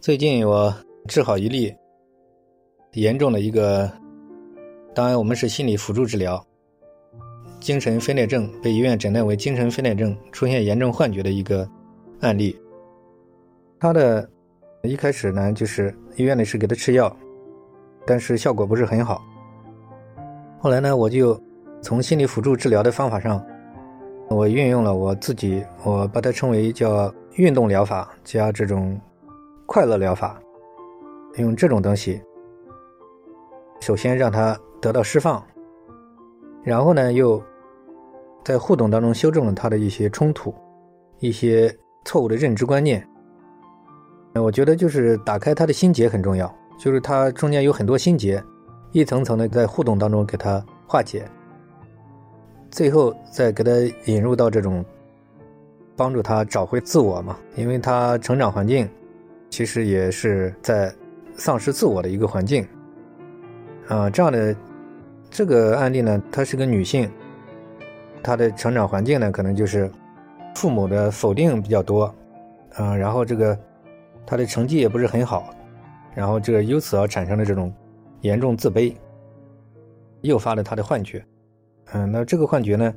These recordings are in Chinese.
最近我治好一例严重的一个，当然我们是心理辅助治疗，精神分裂症被医院诊断为精神分裂症，出现严重幻觉的一个案例。他的一开始呢，就是医院里是给他吃药，但是效果不是很好。后来呢，我就从心理辅助治疗的方法上，我运用了我自己，我把它称为叫运动疗法加这种快乐疗法，用这种东西，首先让他得到释放，然后呢，又在互动当中修正了他的一些冲突、一些错误的认知观念。我觉得就是打开他的心结很重要，就是他中间有很多心结。一层层的在互动当中给他化解，最后再给他引入到这种帮助他找回自我嘛，因为他成长环境其实也是在丧失自我的一个环境啊。这样的这个案例呢，她是个女性，她的成长环境呢可能就是父母的否定比较多啊，然后这个她的成绩也不是很好，然后这个由此而产生的这种。严重自卑，诱发了他的幻觉。嗯，那这个幻觉呢，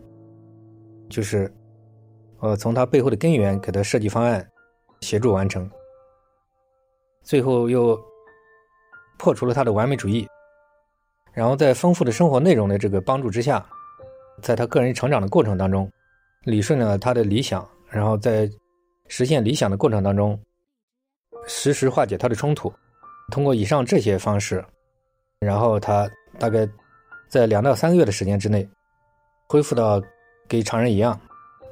就是，呃，从他背后的根源给他设计方案，协助完成，最后又破除了他的完美主义。然后在丰富的生活内容的这个帮助之下，在他个人成长的过程当中，理顺了他的理想，然后在实现理想的过程当中，实时化解他的冲突。通过以上这些方式。然后他大概在两到三个月的时间之内，恢复到跟常人一样。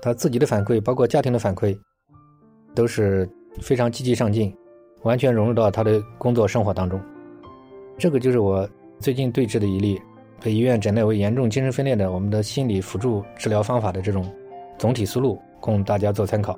他自己的反馈，包括家庭的反馈，都是非常积极上进，完全融入到他的工作生活当中。这个就是我最近对峙的一例，被医院诊断为严重精神分裂的我们的心理辅助治疗方法的这种总体思路，供大家做参考。